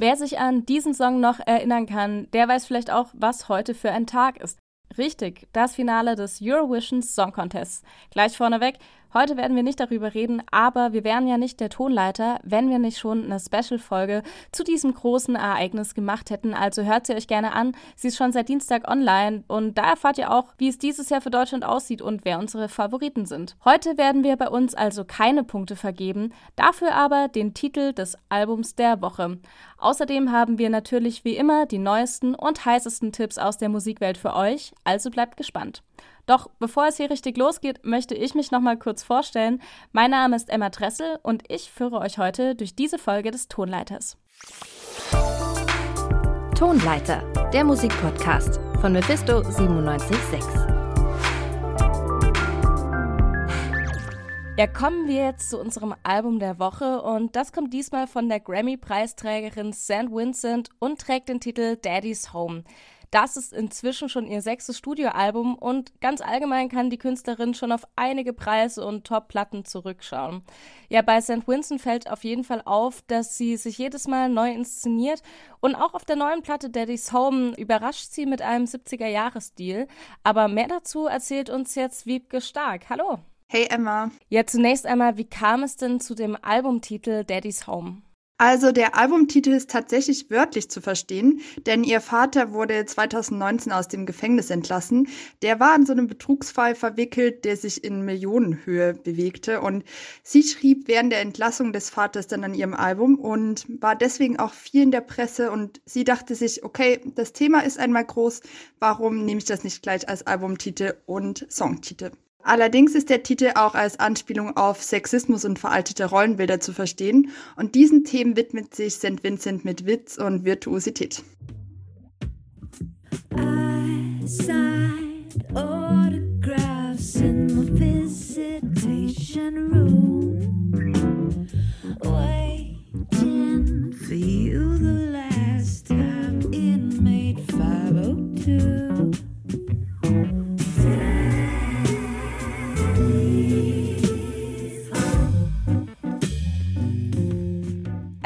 Wer sich an diesen Song noch erinnern kann, der weiß vielleicht auch, was heute für ein Tag ist. Richtig, das Finale des Eurovision Song Contests. Gleich vorneweg, Heute werden wir nicht darüber reden, aber wir wären ja nicht der Tonleiter, wenn wir nicht schon eine Special-Folge zu diesem großen Ereignis gemacht hätten. Also hört sie euch gerne an. Sie ist schon seit Dienstag online und da erfahrt ihr auch, wie es dieses Jahr für Deutschland aussieht und wer unsere Favoriten sind. Heute werden wir bei uns also keine Punkte vergeben, dafür aber den Titel des Albums der Woche. Außerdem haben wir natürlich wie immer die neuesten und heißesten Tipps aus der Musikwelt für euch, also bleibt gespannt. Doch bevor es hier richtig losgeht, möchte ich mich noch mal kurz vorstellen. Mein Name ist Emma Dressel und ich führe euch heute durch diese Folge des Tonleiters. Tonleiter, der Musikpodcast von Mephisto 976. Ja, kommen wir jetzt zu unserem Album der Woche und das kommt diesmal von der Grammy-Preisträgerin St. Vincent und trägt den Titel Daddy's Home. Das ist inzwischen schon ihr sechstes Studioalbum und ganz allgemein kann die Künstlerin schon auf einige Preise und Top-Platten zurückschauen. Ja, bei St. Vincent fällt auf jeden Fall auf, dass sie sich jedes Mal neu inszeniert und auch auf der neuen Platte Daddy's Home überrascht sie mit einem 70er-Jahres-Stil. Aber mehr dazu erzählt uns jetzt Wiebke Stark. Hallo. Hey Emma. Ja, zunächst einmal, wie kam es denn zu dem Albumtitel Daddy's Home? Also der Albumtitel ist tatsächlich wörtlich zu verstehen, denn ihr Vater wurde 2019 aus dem Gefängnis entlassen. Der war in so einem Betrugsfall verwickelt, der sich in Millionenhöhe bewegte und sie schrieb während der Entlassung des Vaters dann an ihrem Album und war deswegen auch viel in der Presse und sie dachte sich, okay, das Thema ist einmal groß, warum nehme ich das nicht gleich als Albumtitel und Songtitel? Allerdings ist der Titel auch als Anspielung auf Sexismus und veraltete Rollenbilder zu verstehen und diesen Themen widmet sich St. Vincent mit Witz und Virtuosität. I signed autographs in my visitation room, waiting for you the last time inmate 502.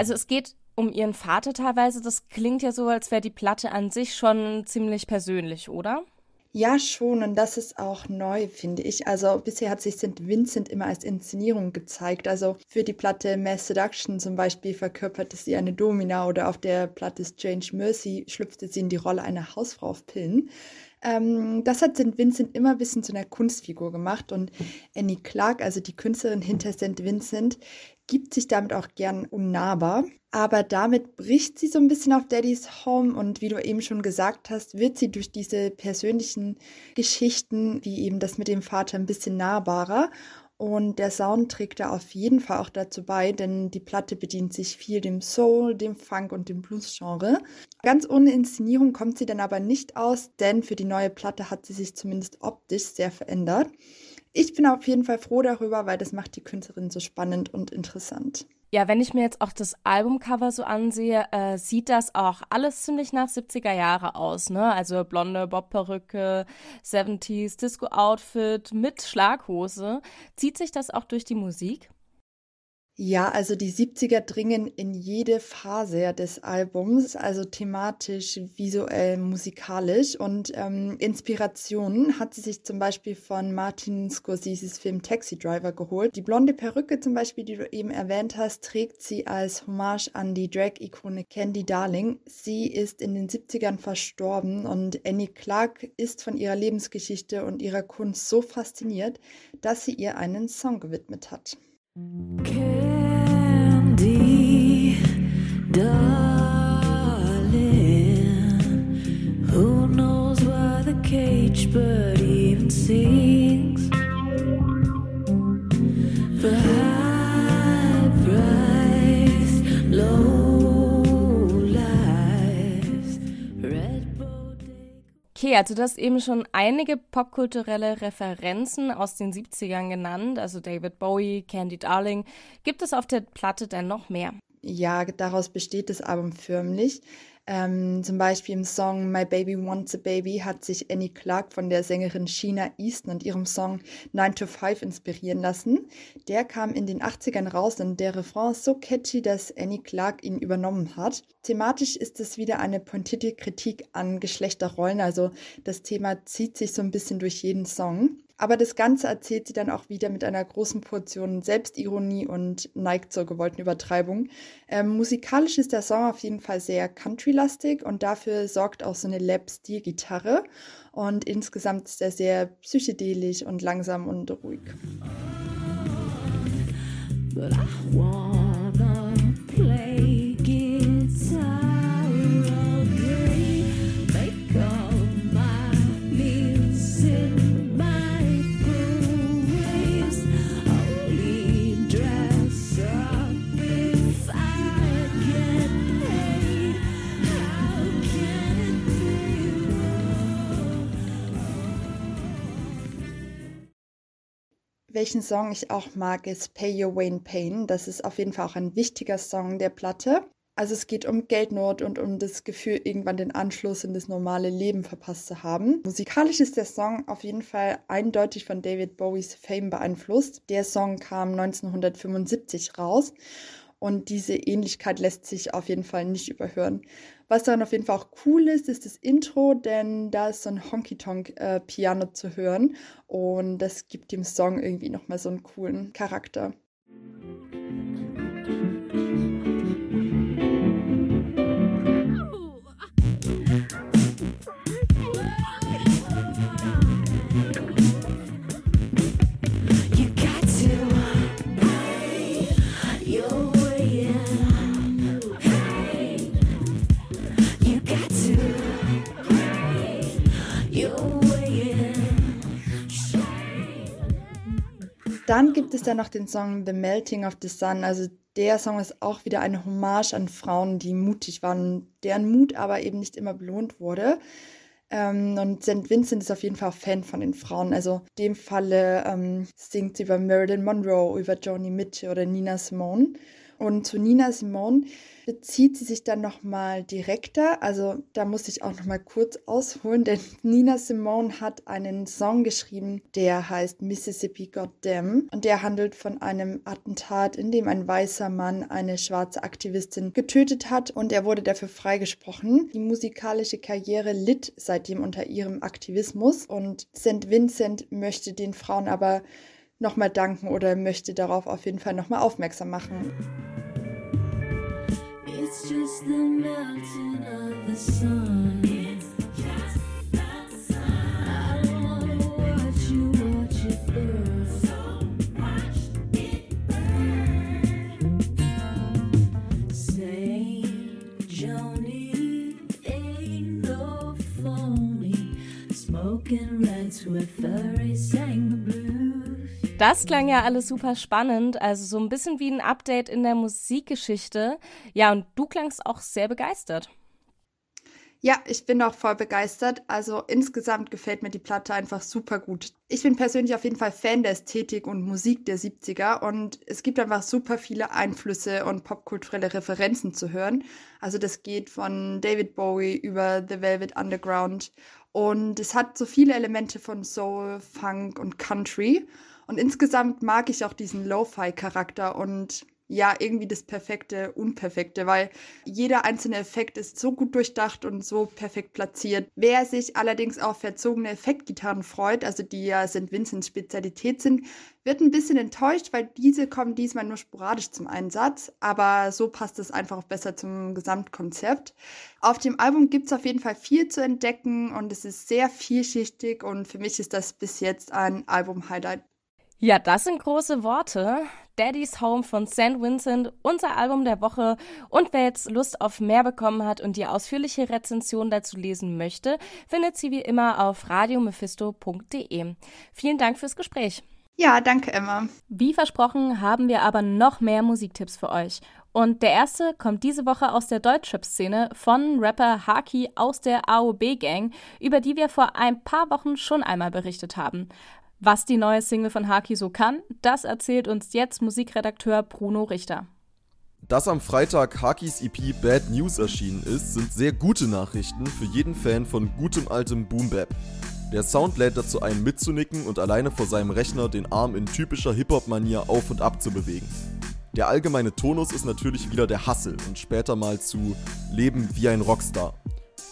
Also es geht um ihren Vater teilweise. Das klingt ja so, als wäre die Platte an sich schon ziemlich persönlich, oder? Ja, schon. Und das ist auch neu, finde ich. Also bisher hat sich St. Vincent immer als Inszenierung gezeigt. Also für die Platte Mass Seduction zum Beispiel verkörperte sie eine Domina oder auf der Platte Strange Mercy schlüpfte sie in die Rolle einer Hausfrau auf Pillen. Ähm, das hat St. Vincent immer ein bisschen zu einer Kunstfigur gemacht und Annie Clark, also die Künstlerin hinter St. Vincent, gibt sich damit auch gern unnahbar. Aber damit bricht sie so ein bisschen auf Daddy's Home und wie du eben schon gesagt hast, wird sie durch diese persönlichen Geschichten, wie eben das mit dem Vater, ein bisschen nahbarer. Und der Sound trägt da auf jeden Fall auch dazu bei, denn die Platte bedient sich viel dem Soul, dem Funk und dem Blues-Genre. Ganz ohne Inszenierung kommt sie dann aber nicht aus, denn für die neue Platte hat sie sich zumindest optisch sehr verändert. Ich bin auf jeden Fall froh darüber, weil das macht die Künstlerin so spannend und interessant. Ja, wenn ich mir jetzt auch das Albumcover so ansehe, äh, sieht das auch alles ziemlich nach 70er Jahre aus, ne? Also blonde Bobperücke, 70s Disco-Outfit mit Schlaghose. Zieht sich das auch durch die Musik? Ja, also die 70er dringen in jede Phase des Albums, also thematisch, visuell, musikalisch. Und ähm, Inspirationen hat sie sich zum Beispiel von Martin Scorseses Film Taxi Driver geholt. Die blonde Perücke zum Beispiel, die du eben erwähnt hast, trägt sie als Hommage an die Drag-Ikone Candy Darling. Sie ist in den 70ern verstorben und Annie Clark ist von ihrer Lebensgeschichte und ihrer Kunst so fasziniert, dass sie ihr einen Song gewidmet hat. Candy, Okay, also du hast eben schon einige popkulturelle Referenzen aus den 70ern genannt, also David Bowie, Candy Darling. Gibt es auf der Platte denn noch mehr? Ja, daraus besteht das Album förmlich. Ähm, zum Beispiel im Song My Baby Wants a Baby hat sich Annie Clark von der Sängerin Sheena Easton und ihrem Song 9 to 5 inspirieren lassen. Der kam in den 80ern raus und der Refrain ist so catchy, dass Annie Clark ihn übernommen hat. Thematisch ist es wieder eine pointierte Kritik an Geschlechterrollen, also das Thema zieht sich so ein bisschen durch jeden Song. Aber das Ganze erzählt sie dann auch wieder mit einer großen Portion Selbstironie und neigt zur gewollten Übertreibung. Ähm, musikalisch ist der Song auf jeden Fall sehr country-lastig und dafür sorgt auch so eine Lap-Steel-Gitarre. Und insgesamt ist er sehr psychedelisch und langsam und ruhig. But I wanna play Welchen Song ich auch mag, ist Pay Your Wayne Pain. Das ist auf jeden Fall auch ein wichtiger Song der Platte. Also es geht um Geldnot und um das Gefühl, irgendwann den Anschluss in das normale Leben verpasst zu haben. Musikalisch ist der Song auf jeden Fall eindeutig von David Bowies Fame beeinflusst. Der Song kam 1975 raus und diese Ähnlichkeit lässt sich auf jeden Fall nicht überhören. Was dann auf jeden Fall auch cool ist, ist das Intro, denn da ist so ein Honky-Tonk-Piano äh, zu hören und das gibt dem Song irgendwie nochmal so einen coolen Charakter. Dann gibt es dann noch den Song The Melting of the Sun. Also der Song ist auch wieder eine Hommage an Frauen, die mutig waren, deren Mut aber eben nicht immer belohnt wurde. Ähm, und St. Vincent ist auf jeden Fall auch Fan von den Frauen. Also in dem Falle ähm, singt sie über Marilyn Monroe, über Joni Mitchell oder Nina Simone. Und zu Nina Simone bezieht sie sich dann nochmal direkter. Also da muss ich auch nochmal kurz ausholen, denn Nina Simone hat einen Song geschrieben, der heißt Mississippi Goddamn. Und der handelt von einem Attentat, in dem ein weißer Mann eine schwarze Aktivistin getötet hat und er wurde dafür freigesprochen. Die musikalische Karriere litt seitdem unter ihrem Aktivismus und St. Vincent möchte den Frauen aber nochmal danken oder möchte darauf auf jeden Fall nochmal aufmerksam machen. It's just the melting of the sun. With blues. Das klang ja alles super spannend, also so ein bisschen wie ein Update in der Musikgeschichte. Ja, und du klangst auch sehr begeistert. Ja, ich bin auch voll begeistert. Also insgesamt gefällt mir die Platte einfach super gut. Ich bin persönlich auf jeden Fall Fan der Ästhetik und Musik der 70er und es gibt einfach super viele Einflüsse und popkulturelle Referenzen zu hören. Also das geht von David Bowie über The Velvet Underground und es hat so viele Elemente von Soul, Funk und Country. Und insgesamt mag ich auch diesen Lo-Fi-Charakter und ja, irgendwie das perfekte Unperfekte, weil jeder einzelne Effekt ist so gut durchdacht und so perfekt platziert. Wer sich allerdings auf verzogene Effektgitarren freut, also die ja St. Vincents Spezialität sind, wird ein bisschen enttäuscht, weil diese kommen diesmal nur sporadisch zum Einsatz, aber so passt es einfach auch besser zum Gesamtkonzept. Auf dem Album gibt es auf jeden Fall viel zu entdecken und es ist sehr vielschichtig und für mich ist das bis jetzt ein Album-Highlight. Ja, das sind große Worte. Daddy's Home von St. Vincent, unser Album der Woche. Und wer jetzt Lust auf mehr bekommen hat und die ausführliche Rezension dazu lesen möchte, findet sie wie immer auf radiomephisto.de. Vielen Dank fürs Gespräch. Ja, danke, Emma. Wie versprochen haben wir aber noch mehr Musiktipps für euch. Und der erste kommt diese Woche aus der Deutschrap-Szene von Rapper Haki aus der AOB-Gang, über die wir vor ein paar Wochen schon einmal berichtet haben. Was die neue Single von Haki so kann, das erzählt uns jetzt Musikredakteur Bruno Richter. Dass am Freitag Hakis EP Bad News erschienen ist, sind sehr gute Nachrichten für jeden Fan von gutem altem Boom Bap. Der Sound lädt dazu ein, mitzunicken und alleine vor seinem Rechner den Arm in typischer Hip-Hop-Manier auf und ab zu bewegen. Der allgemeine Tonus ist natürlich wieder der Hassel und später mal zu Leben wie ein Rockstar.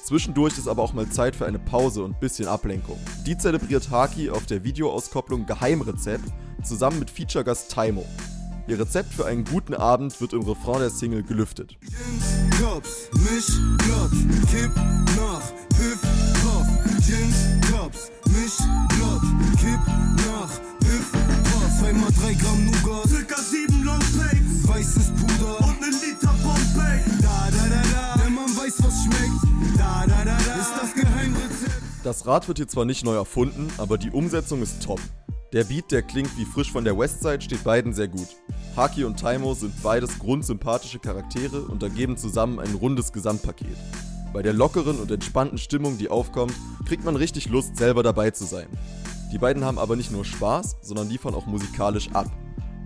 Zwischendurch ist aber auch mal Zeit für eine Pause und bisschen Ablenkung. Die zelebriert Haki auf der Videoauskopplung Geheimrezept zusammen mit Feature-Gast Taimo. Ihr Rezept für einen guten Abend wird im Refrain der Single gelüftet. Cops, mich, Blot, kipp, nach, Piff, Das Rad wird hier zwar nicht neu erfunden, aber die Umsetzung ist top. Der Beat, der klingt wie frisch von der Westside, steht beiden sehr gut. Haki und Taimo sind beides grundsympathische Charaktere und ergeben zusammen ein rundes Gesamtpaket. Bei der lockeren und entspannten Stimmung, die aufkommt, kriegt man richtig Lust, selber dabei zu sein. Die beiden haben aber nicht nur Spaß, sondern liefern auch musikalisch ab.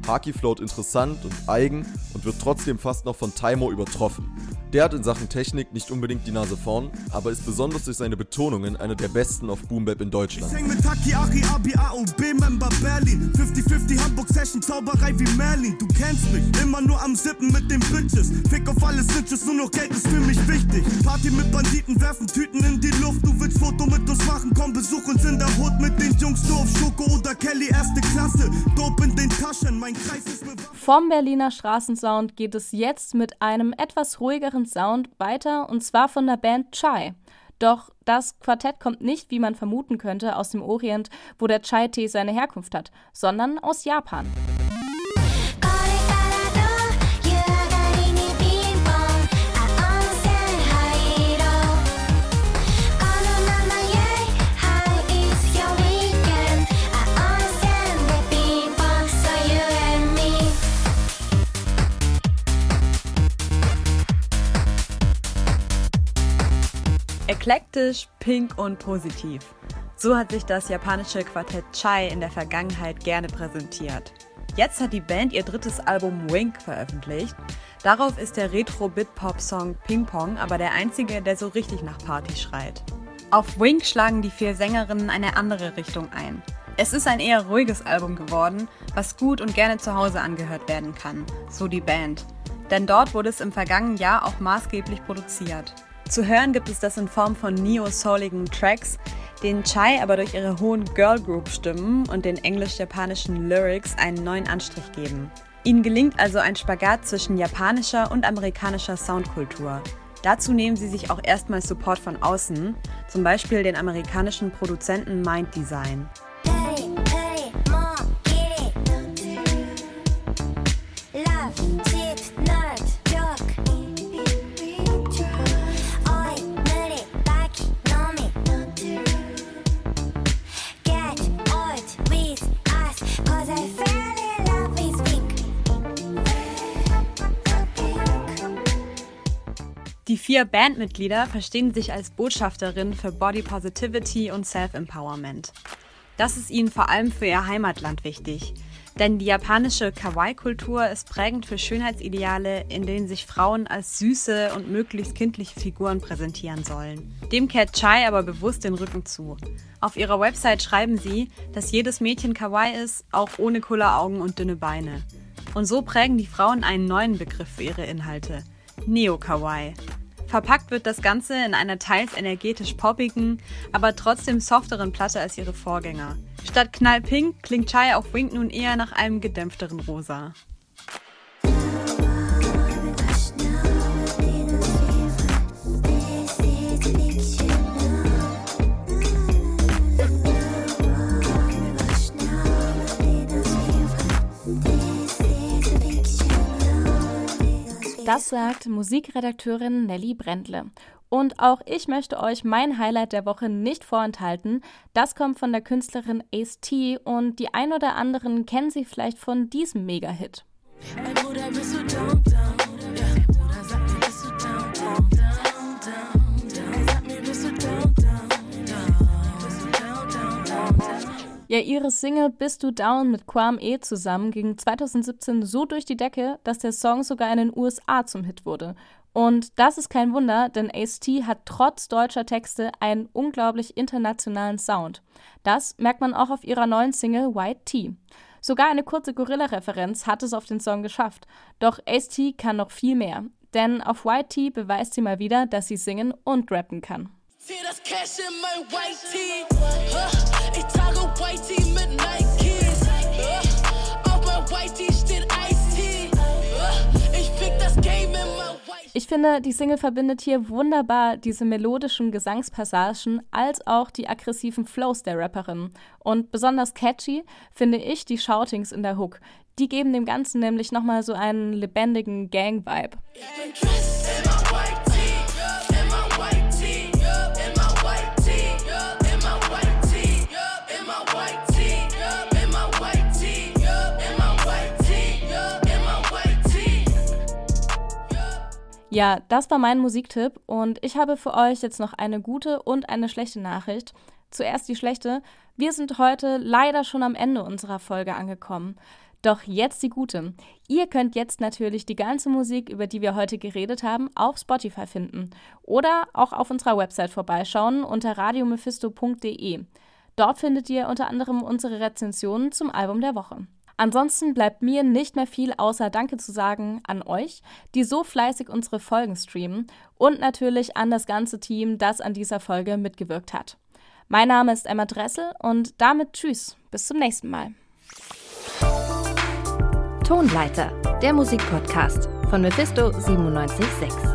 Haki float interessant und eigen und wird trotzdem fast noch von Taimo übertroffen. Der hat in Sachen Technik nicht unbedingt die Nase vorn, aber ist besonders durch seine Betonungen einer der besten auf Boombap in Deutschland. Ich häng mit Taki, Ari, Abi, A und B, Member Berlin. 50-50 Hamburg Session, Zauberei wie Merlin. Du kennst mich, immer nur am Sippen mit den Bitches. Fick auf alle Snitches, nur noch Geld ist für mich wichtig. Party mit Banditen, werfen Tüten in die Luft. Du willst Foto mit uns machen, komm besuch uns in der Hut mit den Jungs. Du auf Schoko oder Kelly, erste Klasse. Dope in den Taschen, mein Kreis ist Vom Berliner Straßensound geht es jetzt mit einem etwas ruhigeren Sound weiter und zwar von der Band Chai. Doch das Quartett kommt nicht, wie man vermuten könnte, aus dem Orient, wo der Chai-Tee seine Herkunft hat, sondern aus Japan. Eklektisch, pink und positiv. So hat sich das japanische Quartett Chai in der Vergangenheit gerne präsentiert. Jetzt hat die Band ihr drittes Album Wink veröffentlicht. Darauf ist der Retro-Bit-Pop-Song Ping Pong aber der einzige, der so richtig nach Party schreit. Auf Wink schlagen die vier Sängerinnen eine andere Richtung ein. Es ist ein eher ruhiges Album geworden, was gut und gerne zu Hause angehört werden kann, so die Band. Denn dort wurde es im vergangenen Jahr auch maßgeblich produziert. Zu hören gibt es das in Form von neo-souligen Tracks, denen Chai aber durch ihre hohen Girl Group Stimmen und den englisch-japanischen Lyrics einen neuen Anstrich geben. Ihnen gelingt also ein Spagat zwischen japanischer und amerikanischer Soundkultur. Dazu nehmen sie sich auch erstmal Support von außen, zum Beispiel den amerikanischen Produzenten Mind Design. Die vier Bandmitglieder verstehen sich als Botschafterinnen für Body Positivity und Self-Empowerment. Das ist ihnen vor allem für ihr Heimatland wichtig. Denn die japanische Kawaii-Kultur ist prägend für Schönheitsideale, in denen sich Frauen als süße und möglichst kindliche Figuren präsentieren sollen. Dem kehrt Chai aber bewusst den Rücken zu. Auf ihrer Website schreiben sie, dass jedes Mädchen Kawaii ist, auch ohne Kulleraugen und dünne Beine. Und so prägen die Frauen einen neuen Begriff für ihre Inhalte. Neo-Kawaii. Verpackt wird das Ganze in einer teils energetisch poppigen, aber trotzdem softeren Platte als ihre Vorgänger. Statt knallpink klingt Chai auf Wink nun eher nach einem gedämpfteren Rosa. Das sagt Musikredakteurin Nelly Brendle. Und auch ich möchte euch mein Highlight der Woche nicht vorenthalten. Das kommt von der Künstlerin Ace T und die ein oder anderen kennen sie vielleicht von diesem Mega-Hit. Hey Bruder, bist du down, down? Ja, ihre Single Bist du down mit Quam E zusammen ging 2017 so durch die Decke, dass der Song sogar in den USA zum Hit wurde. Und das ist kein Wunder, denn Ace-T hat trotz deutscher Texte einen unglaublich internationalen Sound. Das merkt man auch auf ihrer neuen Single White Tea. Sogar eine kurze Gorilla-Referenz hat es auf den Song geschafft. Doch Ace-T kann noch viel mehr. Denn auf White Tea beweist sie mal wieder, dass sie singen und rappen kann. Sehe das Cash in mein White Tee. Ich trage White Tee mit Nikes. Auf mein White Tee steht Ice Tea. Ich fick das Game in mein White Ich finde, die Single verbindet hier wunderbar diese melodischen Gesangspassagen als auch die aggressiven Flows der Rapperin. Und besonders catchy finde ich die Shoutings in der Hook. Die geben dem Ganzen nämlich nochmal so einen lebendigen Gang-Vibe. Ja, das war mein Musiktipp und ich habe für euch jetzt noch eine gute und eine schlechte Nachricht. Zuerst die schlechte. Wir sind heute leider schon am Ende unserer Folge angekommen. Doch jetzt die gute. Ihr könnt jetzt natürlich die ganze Musik, über die wir heute geredet haben, auf Spotify finden oder auch auf unserer Website vorbeischauen unter radiomephisto.de. Dort findet ihr unter anderem unsere Rezensionen zum Album der Woche. Ansonsten bleibt mir nicht mehr viel außer Danke zu sagen an euch, die so fleißig unsere Folgen streamen und natürlich an das ganze Team, das an dieser Folge mitgewirkt hat. Mein Name ist Emma Dressel und damit tschüss, bis zum nächsten Mal. Tonleiter, der Musikpodcast von Mephisto 976.